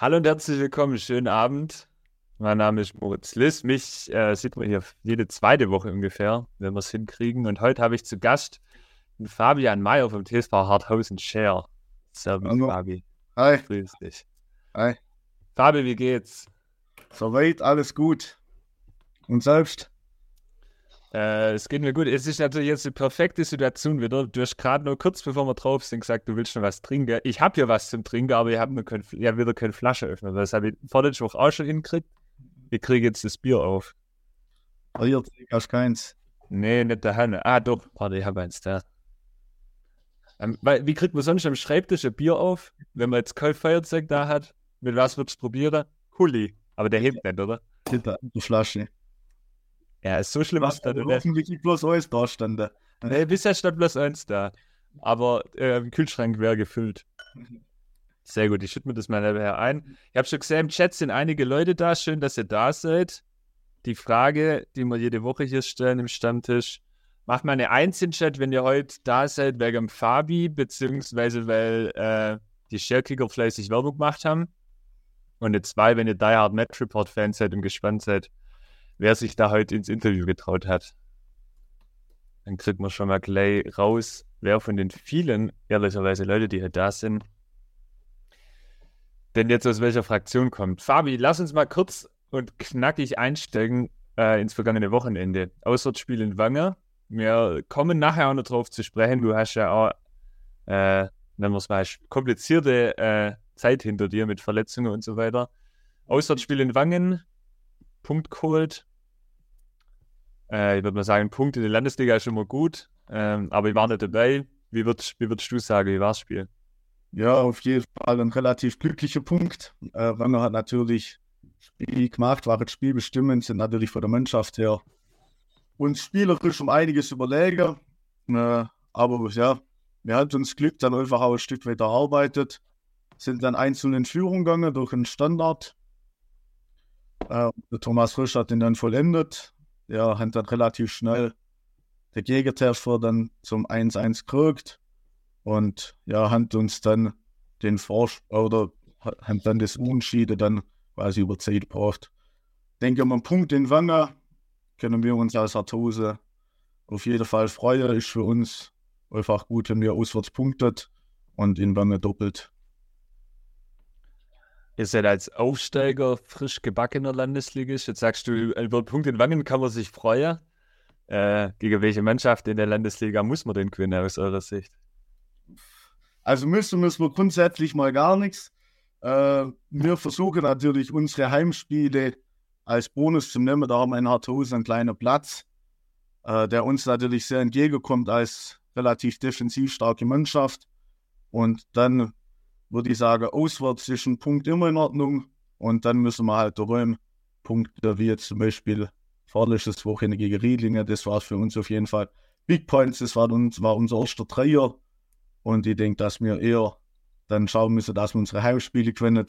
Hallo und herzlich willkommen, schönen Abend. Mein Name ist Moritz Liss. Mich äh, sieht man hier jede zweite Woche ungefähr, wenn wir es hinkriegen. Und heute habe ich zu Gast Fabian Mayer vom TSV Harthausen Share. Servus, Hallo. Fabi. Hi, Grüß dich. hi. Fabi, wie geht's? Soweit alles gut. Und selbst? Äh, es geht mir gut. Es ist natürlich jetzt die perfekte Situation wieder. Du hast gerade nur kurz bevor wir drauf sind gesagt, du willst schon was trinken. Ich habe hier was zum Trinken, aber ich habe kein, ja, wieder keine Flasche öffnen. Das habe ich vorletzte Woche auch schon hingekriegt. Ich kriege jetzt das Bier auf. Hier hast du keins. Nee, nicht der Hanne. Ah, doch. Warte, ich habe eins da. Ähm, weil, wie kriegt man sonst am Schreibtisch ein Bier auf, wenn man jetzt kein Feuerzeug da hat? Mit was würdest du probieren? Kuli. Aber der hebt nicht, oder? Hinter der Flasche. Ja, ist so schlimm, ist das da nicht. hoffentlich bloß alles da stande. Nee, bisher stand bloß eins da. Aber äh, im Kühlschrank wäre gefüllt. Sehr gut, ich schütte mir das mal nebenher ein. Ich habe schon gesehen, im Chat sind einige Leute da. Schön, dass ihr da seid. Die Frage, die wir jede Woche hier stellen im Stammtisch, macht mal eine Eins in Chat, wenn ihr heute da seid, wegen dem Fabi, beziehungsweise weil äh, die Sharekicker fleißig Werbung gemacht haben. Und eine Zwei, wenn ihr Die Hard Match Report Fans seid und gespannt seid, wer sich da heute ins Interview getraut hat. Dann kriegt man schon mal gleich raus, wer von den vielen, ehrlicherweise Leute, die hier da sind, denn jetzt aus welcher Fraktion kommt. Fabi, lass uns mal kurz und knackig einsteigen äh, ins vergangene Wochenende. Auswärtsspiel in Wanger. Wir kommen nachher auch noch drauf zu sprechen. Du hast ja auch, äh, wenn man es mal komplizierte äh, Zeit hinter dir mit Verletzungen und so weiter. Auswärtsspiel in Wangen, Punkt geholt. Äh, ich würde mal sagen, Punkt in der Landesliga ist schon mal gut, ähm, aber ich war nicht dabei. Wie würdest, wie würdest du sagen, wie war das Spiel? Ja, auf jeden Fall ein relativ glücklicher Punkt. Äh, Wanger hat natürlich Spiel gemacht, war das Spiel bestimmend, sind natürlich von der Mannschaft her uns spielerisch um einiges überlegen. Äh, aber ja, wir hatten uns Glück dann einfach auch ein Stück weiter erarbeitet, sind dann einzeln in Führung gegangen durch einen Standard. Äh, Thomas Frisch hat ihn dann vollendet. Ja, hat dann relativ schnell der Gegentreffer dann zum 1-1 gekriegt und ja, haben uns dann den Vorsch oder ha- haben dann das Unentschieden dann quasi über Zeit gebracht. Denke mal, einen Punkt in Wanger können wir uns als Artose auf jeden Fall freuen. Ist für uns einfach gut, wenn wir auswärts punktet und in Wanger doppelt. Ihr seid als Aufsteiger frisch gebackener Landesligist. Jetzt sagst du, über Punkt in Wangen kann man sich freuen. Äh, gegen welche Mannschaft in der Landesliga muss man denn gewinnen aus eurer Sicht? Also müssen, müssen wir grundsätzlich mal gar nichts. Äh, wir versuchen natürlich unsere Heimspiele als Bonus zu nehmen. Da haben wir in Harthausen einen kleinen Platz, äh, der uns natürlich sehr entgegenkommt als relativ defensiv starke Mannschaft. Und dann würde ich sagen, auswärts ist ein Punkt immer in Ordnung. Und dann müssen wir halt daheim Punkte, wie jetzt zum Beispiel vorletztes Wochenende gegen Riedlinge. Das war für uns auf jeden Fall Big Points. Das war, uns, war unser erster Dreier. Und ich denke, dass wir eher dann schauen müssen, dass wir unsere Heimspiele gewinnen.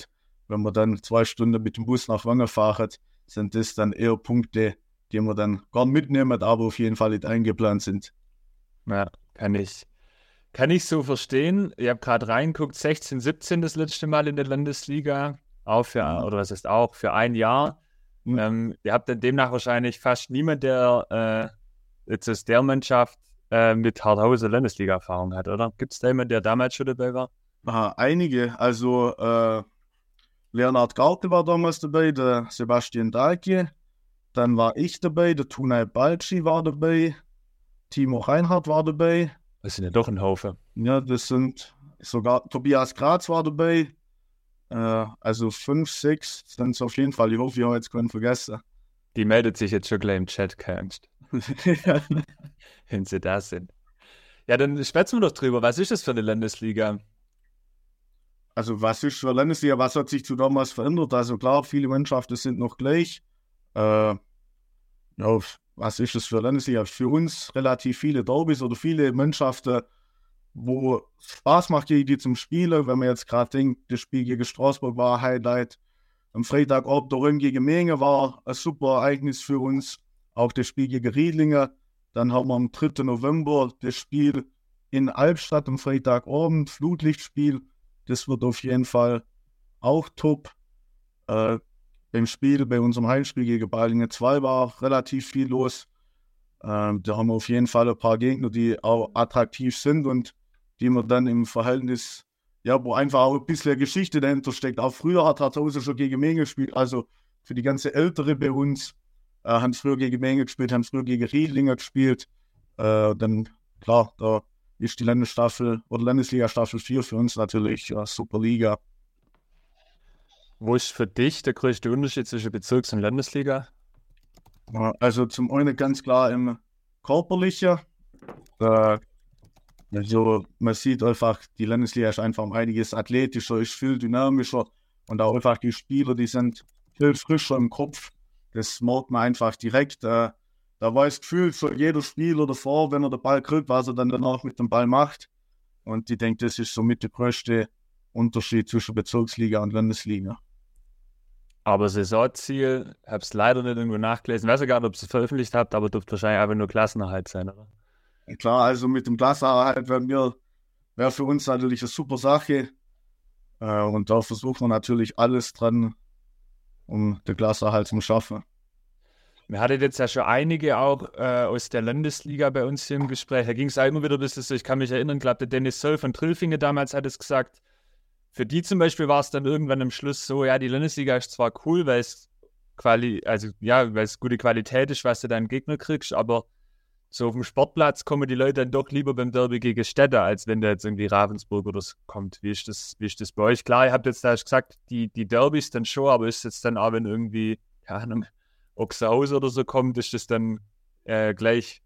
Wenn wir dann zwei Stunden mit dem Bus nach Wangen fahren, sind das dann eher Punkte, die wir dann gar mitnehmen, aber auf jeden Fall nicht eingeplant sind. Ja, kann ich, kann ich so verstehen. Ich habe gerade reinguckt, 16, 17 das letzte Mal in der Landesliga. Auch für, Ja. oder was heißt auch, für ein Jahr. Mhm. Ähm, ihr habt dann demnach wahrscheinlich fast niemand, der äh, jetzt aus der Mannschaft äh, mit Harthausen Landesliga-Erfahrung hat, oder? Gibt es da jemanden, der damals schon dabei war? Aha, einige, also äh, Leonhard Garte war damals dabei, der Sebastian Dahlke, dann war ich dabei, der Tunay Balci war dabei, Timo Reinhardt war dabei, Das sind ja doch ein Haufen. ja, das sind sogar Tobias Graz war dabei, äh, also fünf, sechs sind es auf jeden Fall, ich hoffe, ich habe jetzt keinen vergessen. Die meldet sich jetzt schon gleich im Chat, keine Angst, wenn sie da sind. Ja, dann schwätzen wir doch drüber. Was ist das für eine Landesliga? Also was ist für Landesliga, was hat sich zu damals verändert? Also klar, viele Mannschaften sind noch gleich. Äh, ja, was ist das für Landesliga? Für uns relativ viele Derbys oder viele Mannschaften, wo Spaß macht, die zum Spielen. Wenn man jetzt gerade denkt, das Spiel gegen Straßburg war ein Highlight. Am Freitagabend der Röhm gegen Menge war ein super Ereignis für uns. Auch das Spiel gegen Riedlinge. Dann haben wir am 3. November das Spiel in Albstadt am Freitagabend, Flutlichtspiel. Das wird auf jeden Fall auch top. Äh, beim Spiel, bei unserem Heimspiel gegen Balingen 2 war relativ viel los. Ähm, da haben wir auf jeden Fall ein paar Gegner, die auch attraktiv sind und die man dann im Verhältnis, ja, wo einfach auch ein bisschen Geschichte dahinter steckt. Auch früher hat Harthausen schon gegen Menge gespielt, also für die ganze Ältere bei uns, äh, haben früher gegen Menge gespielt, haben früher gegen Riedlinger gespielt. Äh, dann, klar, da ist die Landesstaffel oder Landesliga Staffel 4 für uns natürlich ja, Superliga. Wo ist für dich der größte Unterschied zwischen Bezirks- und Landesliga? Also zum einen ganz klar im Körperlichen. Äh, also man sieht einfach, die Landesliga ist einfach um einiges athletischer, ist viel dynamischer und auch einfach die Spieler, die sind viel frischer im Kopf. Das merkt man einfach direkt. Äh, da weiß gefühlt schon jeder Spieler davor, wenn er den Ball kriegt, was er dann danach mit dem Ball macht. Und ich denke, das ist somit der größte Unterschied zwischen Bezirksliga und Landesliga. Aber Saisonziel, habe es leider nicht irgendwo nachgelesen. Ich weiß ja gar nicht, ob ihr es veröffentlicht habt, aber dürfte wahrscheinlich einfach nur Klassenerhalt sein, oder? Klar, also mit dem Klassenerhalt wäre wär für uns natürlich eine super Sache. Äh, und da versuchen wir natürlich alles dran, um den Klassenerhalt zu schaffen. Wir hatten jetzt ja schon einige auch äh, aus der Landesliga bei uns hier im Gespräch. Da ging es auch immer wieder bisschen so, ich kann mich erinnern, glaube der Dennis Söll von Trillfinge damals hat es gesagt, für die zum Beispiel war es dann irgendwann am Schluss so, ja, die Landesliga ist zwar cool, weil es Quali also ja, weil es gute Qualität ist, was du deinen Gegner kriegst, aber so auf dem Sportplatz kommen die Leute dann doch lieber beim Derby gegen Städte, als wenn da jetzt irgendwie Ravensburg oder so kommt. Wie ist das, wie ist das bei euch? Klar, ihr habt jetzt da gesagt, die, die Derbys dann schon, aber ist jetzt dann auch, wenn irgendwie, keine Ahnung, Ochshaus oder so kommt, ist das dann äh, gleich?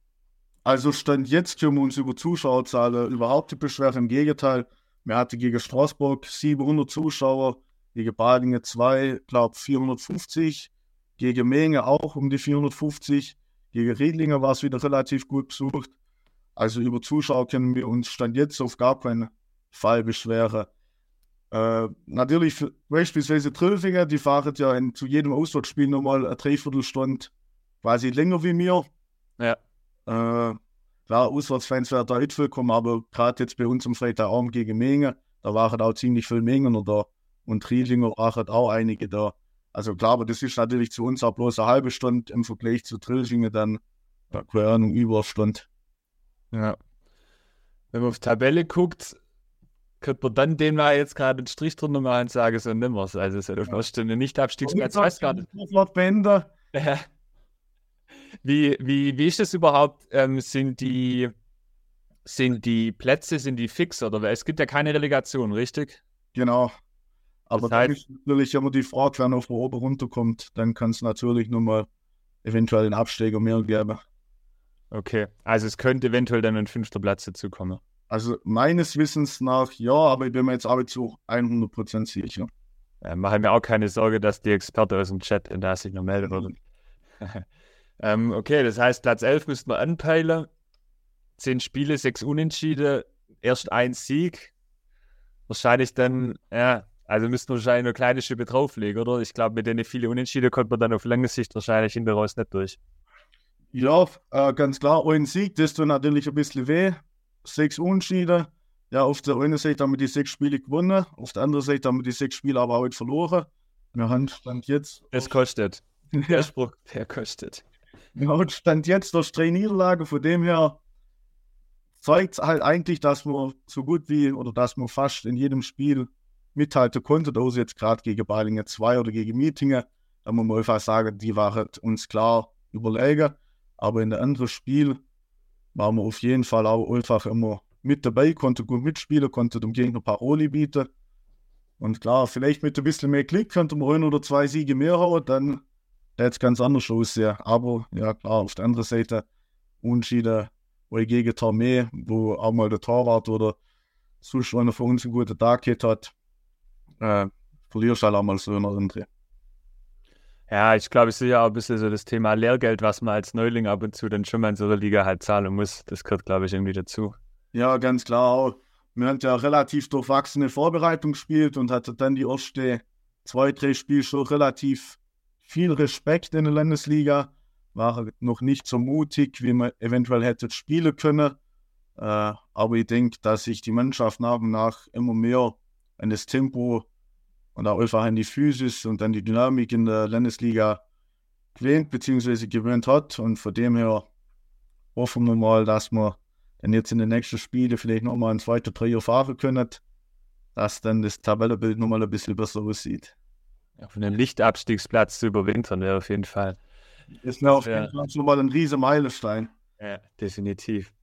Also Stand jetzt können wir uns über Zuschauerzahlen überhaupt nicht beschweren. Im Gegenteil, wir hatten gegen Straßburg 700 Zuschauer, gegen Badingen 2, glaube 450, gegen Menge auch um die 450, gegen Riedlinger war es wieder relativ gut besucht. Also über Zuschauer können wir uns Stand jetzt auf gar keinen Fall beschweren. Äh, natürlich, beispielsweise Trillfinger, die fahren ja in, zu jedem Auswärtsspiel nochmal eine Dreiviertelstunde quasi länger wie mir. Ja. Äh, Klar, Auswärtsfans werden da nicht willkommen, aber gerade jetzt bei uns am Freitagabend gegen Menge, da waren auch ziemlich viele Mengen da und Riedlinger waren auch einige da. Also klar, aber das ist natürlich zu uns auch bloß eine halbe Stunde im Vergleich zu Trilchingen dann, ja, keine Ahnung, über eine Stunde. Ja. Wenn man auf die Tabelle guckt, könnte man dann dem mal jetzt gerade einen Strich drunter machen und sagen, so nimmer Also es ist ja eine Stunde nicht Abstiegsplatz, weiß gar nicht. Ja. Wie, wie, wie ist das überhaupt? Ähm, sind, die, sind die Plätze, sind die fix oder? Es gibt ja keine Relegation, richtig? Genau. Aber das heißt, dann ist natürlich immer die Frage, wenn auf oben runterkommt, dann kann es natürlich nur mal eventuell einen Absteiger mehr geben. Okay, also es könnte eventuell dann ein fünfter Platz dazu kommen. Also meines Wissens nach ja, aber ich bin mir jetzt auch zu 100% sicher. Ja, mache mir auch keine Sorge, dass die Experte aus dem Chat in der sich noch melden würden. Ähm, okay, das heißt, Platz 11 müssten wir anpeilen. Zehn Spiele, sechs Unentschieden, erst ein Sieg. Wahrscheinlich dann, ja, also müssten wir wahrscheinlich eine kleine Schippe drauflegen, oder? Ich glaube, mit denen viele Unentschieden kommt man dann auf lange Sicht wahrscheinlich hinter raus nicht durch. Ja, äh, ganz klar, ein Sieg, das tut natürlich ein bisschen weh. Sechs Unentschieden. Ja, auf der einen Seite haben wir die sechs Spiele gewonnen, auf der anderen Seite haben wir die sechs Spiele aber heute verloren. Wir haben Stand jetzt. Es kostet. Der Spruch, der kostet. Ja, Stand jetzt durch drei Niederlagen, von dem her zeigt es halt eigentlich, dass man so gut wie oder dass man fast in jedem Spiel mithalten konnte. Da ist jetzt gerade gegen Balingen 2 oder gegen Mietingen. Da muss man einfach sagen, die waren uns klar überlegen. Aber in der anderen Spiel waren wir auf jeden Fall auch einfach immer mit dabei, konnte gut mitspielen, konnte dem Gegner Paroli bieten. Und klar, vielleicht mit ein bisschen mehr Klick könnte man ein oder zwei Siege mehr hauen, dann hätte es ganz anders aussehen. Aber ja, klar, auf der anderen Seite Unterschiede, wo ich gegen Tormé, wo auch mal der Torwart oder sonst einer von uns einen guten Tag gehabt hat, äh, verlierst halt auch mal so in der andere. Ja, ich glaube, es ist ja auch ein bisschen so das Thema Lehrgeld, was man als Neuling ab und zu dann schon mal in so einer Liga halt zahlen muss. Das gehört, glaube ich, irgendwie dazu. Ja, ganz klar auch. Wir haben ja relativ durchwachsene Vorbereitung gespielt und hatte dann die erste zwei, drei Spiele schon relativ viel Respekt in der Landesliga, war noch nicht so mutig, wie man eventuell hätte spielen können. Äh, aber ich denke, dass sich die Mannschaft nach und nach immer mehr an das Tempo und auch einfach an die Physis und dann die Dynamik in der Landesliga gewöhnt bzw. gewöhnt hat. Und von dem her hoffen wir mal, dass wir dann jetzt in den nächsten Spielen vielleicht nochmal ein zweiter Trio fahren können, dass dann das Tabellenbild nochmal ein bisschen besser aussieht. Auf einem Lichtabstiegsplatz zu überwintern wäre auf jeden Fall. Ist mir auf jeden Fall schon mal ein riesen Meilenstein. Ja, definitiv.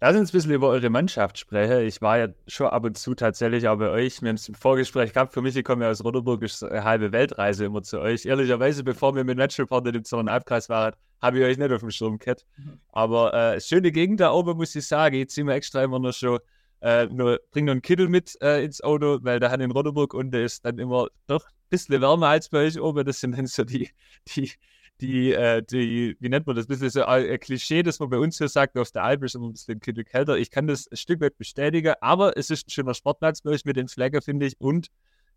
Lass uns ein bisschen über eure Mannschaft sprechen. Ich war ja schon ab und zu tatsächlich auch bei euch. Wir haben es im Vorgespräch gehabt. Für mich, ich komme ja aus Roderburg, ist eine halbe Weltreise immer zu euch. Ehrlicherweise, bevor wir mit Matchreporter im Zonenalbkreis waren, habe ich euch nicht auf dem Schirm gehabt. Aber äh, schöne Gegend da oben, muss ich sagen. Jetzt sind wir extra immer noch schon, äh, nur, bringen noch einen Kittel mit äh, ins Auto, weil da hat in Roderburg und der ist dann immer doch ein bisschen wärmer als bei euch oben. Das sind dann so die, die, die, äh, die, wie nennt man das, ein bisschen so ein Klischee, das man bei uns hier sagt, auf der Alp ist immer ein bisschen kälter. Ich kann das ein Stück weit bestätigen, aber es ist ein schöner Sportplatz bei euch mit den Flagger, finde ich, und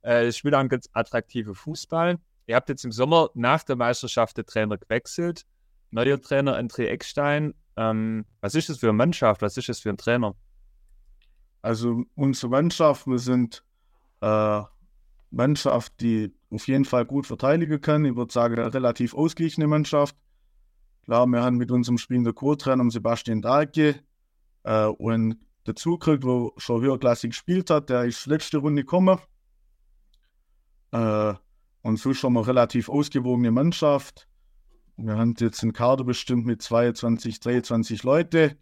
äh, es spielt auch ein ganz attraktiver Fußball. Ihr habt jetzt im Sommer nach der Meisterschaft den Trainer gewechselt. Neuer Trainer André Eckstein. Ähm, was ist das für eine Mannschaft? Was ist das für ein Trainer? Also unsere Mannschaft, wir sind äh, Mannschaft, die auf jeden Fall gut verteidigen kann. Ich würde sagen, eine relativ ausgeglichene Mannschaft. Klar, wir haben mit unserem spielenden Co-Trainer Sebastian Dahlke äh, und dazu gekriegt, wo schon höherklassig gespielt hat. Der ist letzte Runde gekommen. Äh, und so schon mal relativ ausgewogene Mannschaft. Wir haben jetzt einen Kader bestimmt mit 22, 23 Leute.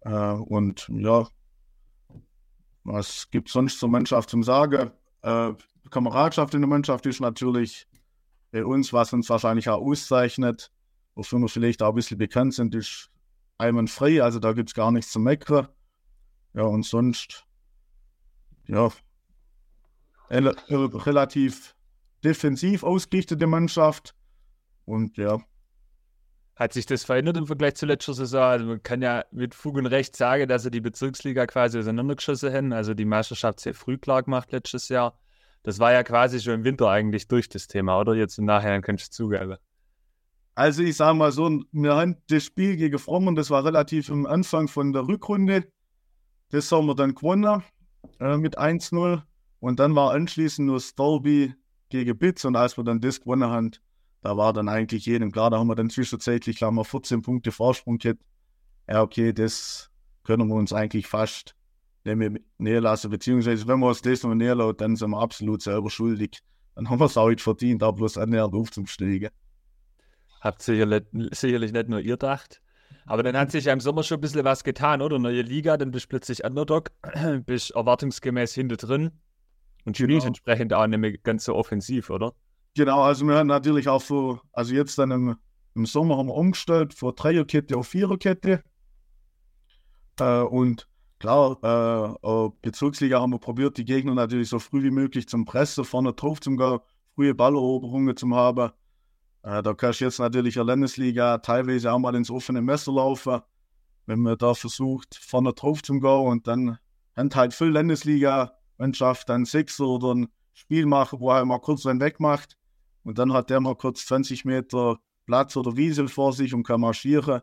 Äh, und ja, was gibt es sonst zur Mannschaft zum Sagen? Äh, Kameradschaft in der Mannschaft ist natürlich bei uns, was uns wahrscheinlich auch auszeichnet, wofür wir vielleicht auch ein bisschen bekannt sind, ist einwandfrei, also da gibt es gar nichts zu meckern. Ja, und sonst, ja, relativ defensiv ausgerichtete Mannschaft. Und ja. Hat sich das verändert im Vergleich zu letzter Saison? Also man kann ja mit Fug und Recht sagen, dass sie die Bezirksliga quasi auseinandergeschossen haben. Also die Meisterschaft sehr früh klar gemacht letztes Jahr. Das war ja quasi schon im Winter eigentlich durch das Thema, oder? Jetzt im Nachhinein könntest du zugeben. Also ich sage mal so, wir haben das Spiel gegen Frommen, das war relativ am Anfang von der Rückrunde. Das haben wir dann gewonnen äh, mit 1-0. Und dann war anschließend nur Stolby gegen Bitz. Und als wir dann das gewonnen haben, da war dann eigentlich jedem klar, da haben wir dann zwischenzeitlich haben wir 14 Punkte Vorsprung gehabt. Ja, okay, das können wir uns eigentlich fast näher lassen, beziehungsweise wenn wir uns das noch näher lassen, dann sind wir absolut selber schuldig. Dann haben wir es auch nicht verdient, da bloß annähernd aufzusteigen. Habt sicherlich, sicherlich nicht nur ihr gedacht. Aber dann hat sich ja im Sommer schon ein bisschen was getan, oder? Neue Liga, dann bist du plötzlich Underdog, bist erwartungsgemäß hinter drin und spielst genau. entsprechend auch nicht mehr ganz so offensiv, oder? Genau, also wir haben natürlich auch so, also jetzt dann im, im Sommer haben wir umgestellt von Dreierkette auf Viererkette. Äh, und Klar, äh, Bezirksliga haben wir probiert, die Gegner natürlich so früh wie möglich zum Pressen, vorne drauf zum gehen, frühe Balleroberungen zu haben. Äh, da kannst du jetzt natürlich in der Landesliga teilweise auch mal ins offene Messer laufen, wenn man da versucht, vorne drauf zu gehen und dann haben halt viel Landesliga-Mannschaft dann sechs oder ein Spiel machen, wo er mal kurz einen wegmacht und dann hat der mal kurz 20 Meter Platz oder Wiesel vor sich und kann marschieren.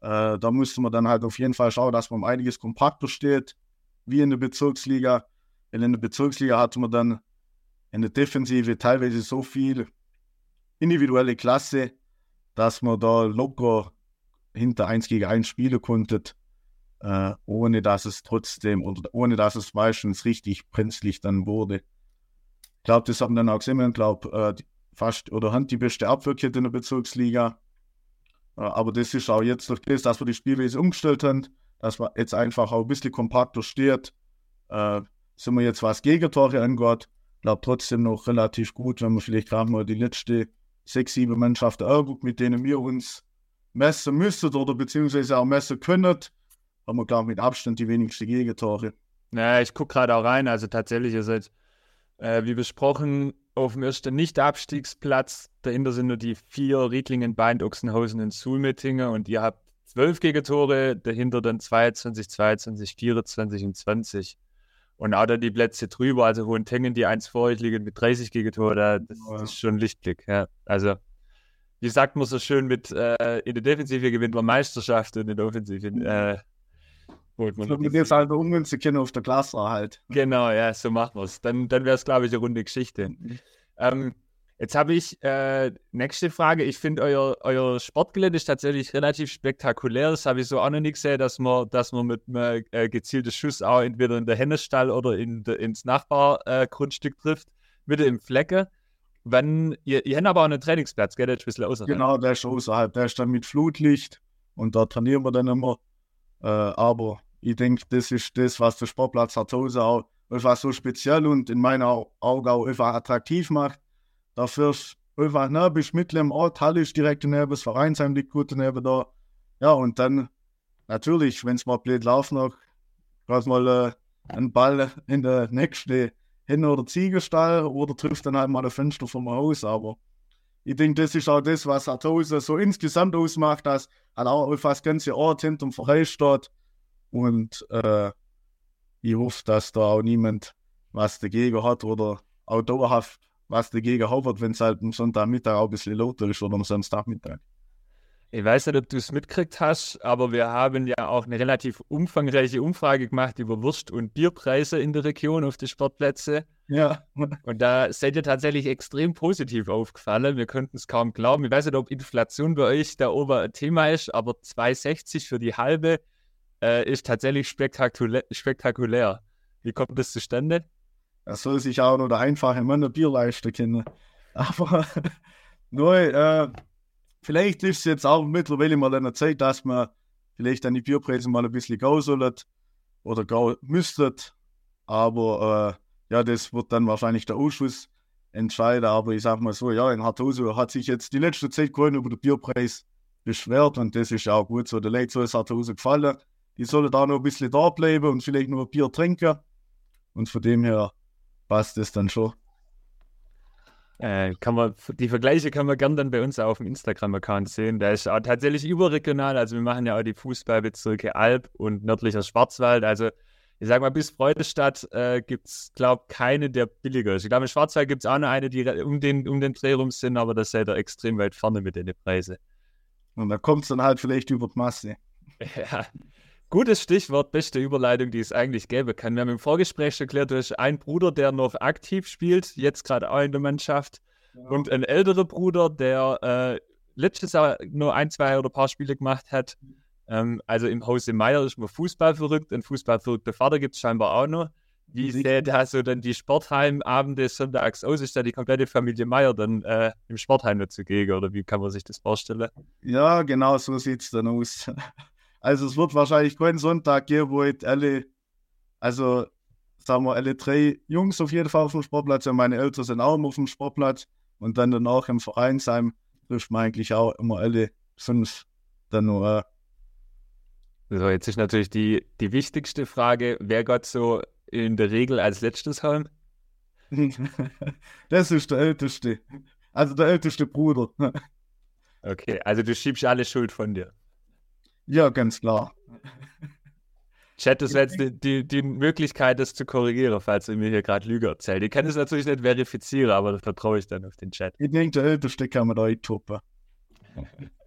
Äh, da müsste man dann halt auf jeden Fall schauen, dass man um einiges kompakter steht, wie in der Bezirksliga. Weil in der Bezirksliga hatte man dann in der Defensive teilweise so viel individuelle Klasse, dass man da locker hinter 1 gegen 1 spielen konnte, äh, ohne dass es trotzdem oder ohne dass es meistens richtig brenzlig dann wurde. Ich glaube, das haben dann auch gesehen, ich glaube, äh, fast oder haben die beste Abwehrkette in der Bezirksliga. Aber das ist auch jetzt durch das, dass wir die Spielweise umgestellt haben, dass man jetzt einfach auch ein bisschen kompakter steht, äh, sind wir jetzt, was Gegentore angeht, glaube trotzdem noch relativ gut, wenn wir vielleicht gerade mal die letzte sechs, sieben Mannschaften angucken, mit denen wir uns messen müssen oder beziehungsweise auch messen können, haben wir, glaube ich, mit Abstand die wenigsten Gegentore. Ja, ich gucke gerade auch rein, also tatsächlich, ihr seid, äh, wie besprochen, auf dem ersten Nicht-Abstiegsplatz. Dahinter sind nur die vier Riedlingen, Bein, Ochsenhausen und Sulmettingen und ihr habt zwölf Gegentore, dahinter dann 22, 22, 24 und 20. Und auch dann die Plätze drüber, also Hohentengen, die eins vor euch liegen mit 30 Gegentore, das, das ist schon Lichtblick. Ja. Also, wie sagt man so schön, mit äh, in der Defensive gewinnt man Meisterschaft und in der Offensive äh, Holt man So, dem halt ummünzen können auf der Klasse halt. Genau, ja, so machen wir es. Dann, dann wäre es, glaube ich, eine runde Geschichte. Ähm, jetzt habe ich äh, nächste Frage. Ich finde, euer, euer Sportgelände ist tatsächlich relativ spektakulär. Das habe ich so auch noch nie gesehen, dass man, dass man mit einem äh, gezielten Schuss auch entweder in der Hennestall oder in de, ins Nachbargrundstück äh, trifft, wieder im Flecke. Wenn, ihr, ihr habt aber auch einen Trainingsplatz, gell? Der ist ein bisschen außerhalb. Genau, der ist außerhalb. Der ist dann mit Flutlicht und da trainieren wir dann immer. Äh, aber ich denke, das ist das, was der Sportplatz Harthausen auch einfach so speziell und in meinen Au- Augen auch einfach attraktiv macht. Dafür ist einfach, ne, bist mitten im Ort, Halle ist direkt daneben, das Vereinsheim liegt gut daneben da. Ja, und dann natürlich, wenn es mal blöd läuft noch, gerade mal äh, einen Ball in der nächsten Hin- oder Ziegelstall oder trifft dann halt mal das Fenster vom Haus. Aber ich denke, das ist auch das, was Harthausen so insgesamt ausmacht, dass halt auch einfach das ganze Ort hinterm Verein steht. Und äh, ich hoffe, dass da auch niemand was dagegen hat oder auch dauerhaft was dagegen hat, wenn es halt am Sonntagmittag auch ein bisschen lauter ist oder am Samstagmittag. Ich weiß nicht, ob du es mitgekriegt hast, aber wir haben ja auch eine relativ umfangreiche Umfrage gemacht über Wurst- und Bierpreise in der Region auf den Sportplätzen. Ja, Und da seid ihr tatsächlich extrem positiv aufgefallen. Wir könnten es kaum glauben. Ich weiß nicht, ob Inflation bei euch da oben ein Thema ist, aber 2,60 für die halbe äh, ist tatsächlich spektakulär, spektakulär. Wie kommt das zustande? das soll sich auch nur der einfache Mann ein Bier leisten können. Aber nur, äh, vielleicht ist es jetzt auch mittlerweile mal an der Zeit, dass man vielleicht an die Bierpreise mal ein bisschen gehen sollen oder gehen müsstet. Aber äh, ja, das wird dann wahrscheinlich der Ausschuss entscheiden. Aber ich sag mal so, ja, in Hartoso hat sich jetzt die letzte Zeit keiner über den Bierpreis beschwert und das ist ja auch gut so. Der Leute soll es Hartoso gefallen. Die sollen da noch ein bisschen da bleiben und vielleicht noch ein Bier trinken. Und von dem her passt es dann schon. Äh, kann man, die Vergleiche kann man gern dann bei uns auch auf dem Instagram-Account sehen. Der ist auch tatsächlich überregional. Also wir machen ja auch die Fußballbezirke Alb und nördlicher Schwarzwald. Also ich sag mal, bis Freudestadt äh, gibt es, glaube ich, keine, der billiger ist. Ich glaube, im Schwarzwald gibt es auch noch eine, die um den, um den Dreh rum sind, aber das seid ihr extrem weit vorne mit den Preisen. Und da kommt es dann halt vielleicht über die Masse. Ja. Gutes Stichwort, beste Überleitung, die es eigentlich gäbe kann. Wir haben im Vorgespräch schon erklärt, du hast einen Bruder, der noch aktiv spielt, jetzt gerade auch in der Mannschaft. Und ein älterer Bruder, der äh, letztes Jahr nur ein, zwei oder ein paar Spiele gemacht hat. Ähm, also im Hause Meier ist man Fußball verrückt. Ein fußballverrückter Vater gibt es scheinbar auch noch. Wie sähe da so dann die Sportheimabende sonntags aus? Ist da die komplette Familie Meier dann äh, im Sportheim noch zugegen? Oder wie kann man sich das vorstellen? Ja, genau so sieht es dann aus. Also es wird wahrscheinlich keinen Sonntag geben, wo jetzt alle, also sagen wir, alle drei Jungs auf jeden Fall auf dem Sportplatz sind. Meine Eltern sind auch immer auf dem Sportplatz und dann danach im Vereinsheim trifft man eigentlich auch immer alle fünf dann nur. So, jetzt ist natürlich die, die wichtigste Frage, wer geht so in der Regel als letztes heim? Äh. das ist der älteste. Also der älteste Bruder. Okay, also du schiebst alle Schuld von dir. Ja, ganz klar. Chat, das wäre jetzt die, die, die Möglichkeit, das zu korrigieren, falls ihr mir hier gerade Lüge erzählt. Ich kann es natürlich nicht verifizieren, aber da vertraue ich dann auf den Chat. Ich denke, der älteste kann man da eintuppen.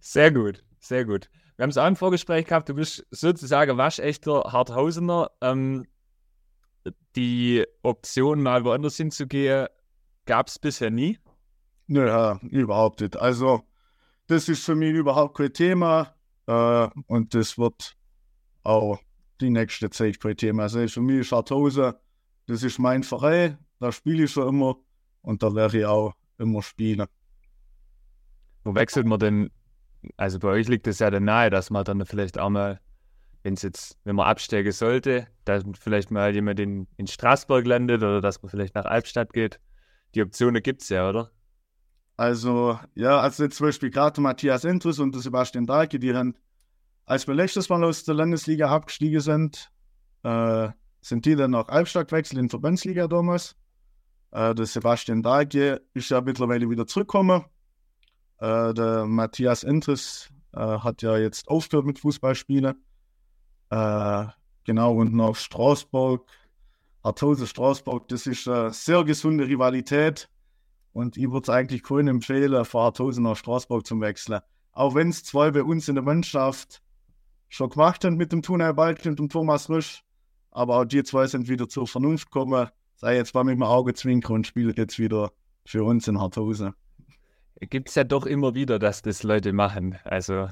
Sehr gut, sehr gut. Wir haben es auch im Vorgespräch gehabt, du bist sozusagen waschechter Harthausener. Ähm, die Option, mal woanders hinzugehen, gab es bisher nie. Nö, ja, überhaupt nicht. Also, das ist für mich überhaupt kein Thema äh, und das wird auch die nächste Zeit kein Thema. Also, für mich ist Harthausen, das ist mein Verein, da spiele ich schon immer und da werde ich auch immer spielen. Wo wechselt man denn? Also bei euch liegt es ja dann nahe, dass man dann vielleicht auch mal, wenn jetzt, wenn man absteigen sollte, dass vielleicht mal jemand in, in Straßburg landet oder dass man vielleicht nach Albstadt geht. Die Optionen gibt es ja, oder? Also, ja, also jetzt zum Beispiel gerade Matthias Entrus und Sebastian Dahlke, die haben, als wir letztes Mal aus der Landesliga abgestiegen sind, äh, sind die dann nach Albstadt gewechselt in die Verbandsliga damals. Äh, der Sebastian Dahlke ist ja mittlerweile wieder zurückgekommen. Äh, der Matthias Entrus äh, hat ja jetzt aufgehört mit Fußballspielen. Äh, genau, und nach Straßburg, Harthausen Straßburg, das ist eine sehr gesunde Rivalität. Und ich würde es eigentlich keinen empfehlen, von Harthausen nach Straßburg zum Wechseln. Auch wenn es zwei bei uns in der Mannschaft schon gemacht haben mit dem Tunay Balken und dem Thomas Rüsch. Aber auch die zwei sind wieder zur Vernunft gekommen. Sei jetzt mal mit dem Auge zwinker und spielt jetzt wieder für uns in Harthausen. Gibt es ja doch immer wieder, dass das Leute machen. Also,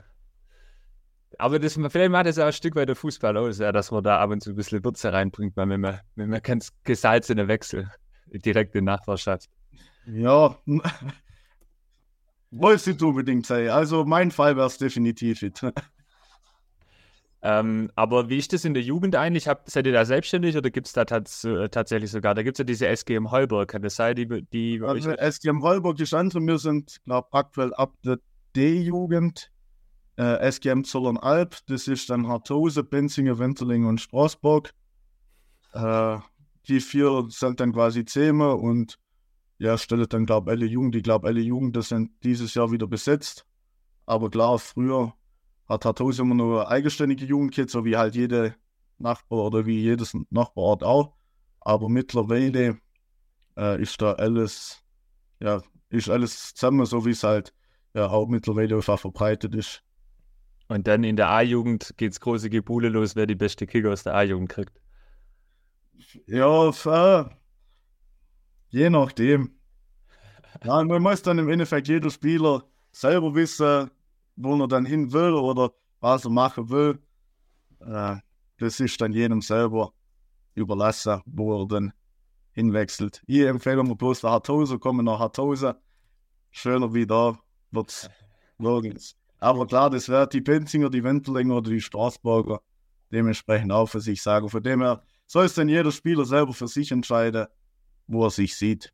aber das, vielleicht macht es auch ein Stück weit der Fußball aus, ja, dass man da ab und zu ein bisschen Würze reinbringt, weil man, wenn man ganz gesalzene Wechsel direkt in Nachbarschaft. Ja, wollte nicht unbedingt sein. Also mein Fall wäre es definitiv nicht. Ähm, aber wie ist das in der Jugend eigentlich? Hab, seid ihr da selbstständig oder gibt es da tats äh, tatsächlich sogar? Da gibt es ja diese SGM Holberg, kann das sein? Die, die also SGM Holberg ist andere. Wir sind, glaube aktuell ab der D-Jugend. Äh, SGM Zollernalb, das ist dann Hartose, Benzinger, Wenterling und Straßburg. Äh, die vier sind dann quasi Zähme und ja, stelle dann, glaube ich, alle Jugend. Ich glaube, alle Jugend, das sind dieses Jahr wieder besetzt. Aber klar, früher hat Harthaus immer nur eigenständige Jugendkit, so wie halt jede Nachbar oder wie jedes Nachbarort auch. Aber mittlerweile äh, ist da alles, ja, ist alles zusammen, so wie es halt ja auch mittlerweile einfach verbreitet ist. Und dann in der A-Jugend geht es große Gebule los, wer die beste Kicker aus der A-Jugend kriegt. Ja, äh, je nachdem. Ja, man muss dann im Endeffekt jeder Spieler selber wissen, wo er dann hin will oder was er machen will. Äh, das ist dann jedem selber überlassen, wo er dann hinwechselt. Ich empfehle mir bloß nach Harthausen, komme nach Harthausen. Schöner wie da wird's nirgends. Aber klar, das wird die Penzinger, die Wendlinger oder die Straßburger dementsprechend auch für sich sagen. Von dem her soll es dann jeder Spieler selber für sich entscheiden, wo er sich sieht.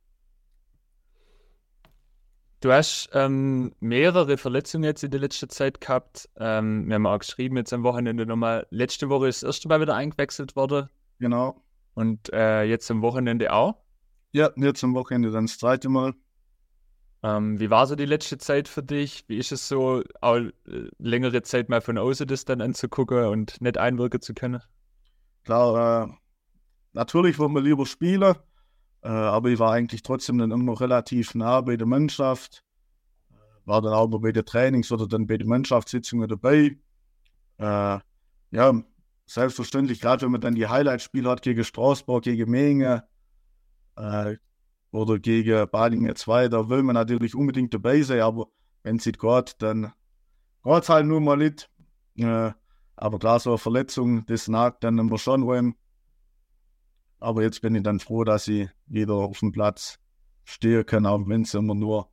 Du hast ähm, mehrere Verletzungen jetzt in der letzten Zeit gehabt. Ähm, wir haben auch geschrieben, jetzt am Wochenende nochmal. Letzte Woche ist das erste Mal wieder eingewechselt worden. Genau. Und äh, jetzt am Wochenende auch? Ja, jetzt am Wochenende dann das zweite Mal. Ähm, wie war so die letzte Zeit für dich? Wie ist es so, auch äh, längere Zeit mal von außen das dann anzugucken und nicht einwirken zu können? Klar, äh, natürlich wollen wir lieber spielen. Äh, aber ich war eigentlich trotzdem dann immer relativ nah bei der Mannschaft. War dann auch bei den Trainings oder dann bei den Mannschaftssitzungen dabei. Äh, ja, selbstverständlich, gerade wenn man dann die Highlight-Spiele hat gegen Straßburg, gegen Menge äh, oder gegen Balingen 2, da will man natürlich unbedingt dabei sein, aber wenn es nicht geht, dann geht es halt nur mal nicht. Äh, aber klar, so eine Verletzung, das nagt dann immer schon rein. Aber jetzt bin ich dann froh, dass ich wieder auf dem Platz stehen kann, auch wenn es immer nur,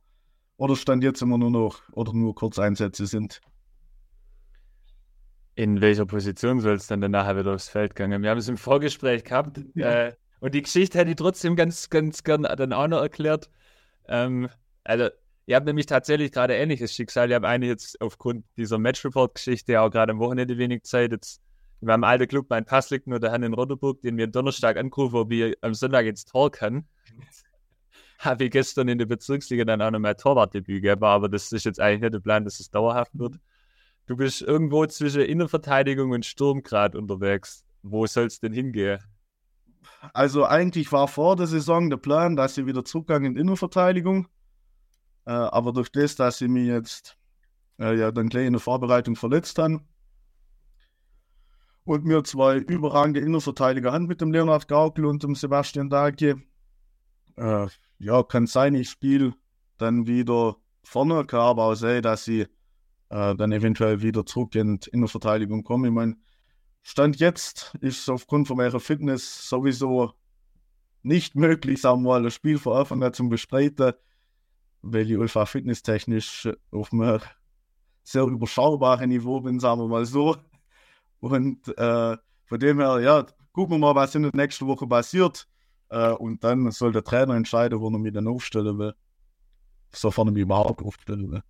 oder stand jetzt immer nur noch, oder nur Kurzeinsätze sind. In welcher Position soll es dann nachher wieder aufs Feld gehen? Wir haben es im Vorgespräch gehabt ja. äh, und die Geschichte hätte ich trotzdem ganz, ganz gern dann auch noch erklärt. Ähm, also, ihr habt nämlich tatsächlich gerade ähnliches Schicksal. Ihr habt eigentlich jetzt aufgrund dieser Match-Report-Geschichte auch gerade am Wochenende wenig Zeit. Jetzt wir haben alter Club, mein Pass liegt nur der Herrn in Rotterdam, den wir Donnerstag angerufen, ob ich am Sonntag ins Tor kann. Habe ich gestern in der Bezirksliga dann auch noch mein Torwartdebüt gegeben, aber das ist jetzt eigentlich nicht der Plan, dass es dauerhaft wird. Du bist irgendwo zwischen Innenverteidigung und Sturm gerade unterwegs. Wo soll es denn hingehen? Also eigentlich war vor der Saison der Plan, dass sie wieder zurückgegangen in Innenverteidigung. Äh, aber durch das, dass sie mich jetzt äh, ja dann gleich in der Vorbereitung verletzt haben, und mir zwei überragende Innenverteidiger haben mit dem Leonhard Gaukel und dem Sebastian Dagi. Äh, ja, kann sein, ich spiele dann wieder vorne, kann aber auch sein, dass sie äh, dann eventuell wieder zurück in die Innenverteidigung kommen. Ich meine, Stand jetzt ist aufgrund von meiner Fitness sowieso nicht möglich, sagen wir mal, das Spiel von Anfang an zu bestreiten, weil ich einfach fitnesstechnisch auf einem sehr überschaubaren Niveau bin, sagen wir mal so. Und äh, von dem her, ja, gucken wir mal, was in der nächsten Woche passiert. Äh, und dann soll der Trainer entscheiden, wo er mich dann aufstellen will. Sofern er mich überhaupt aufstellen will.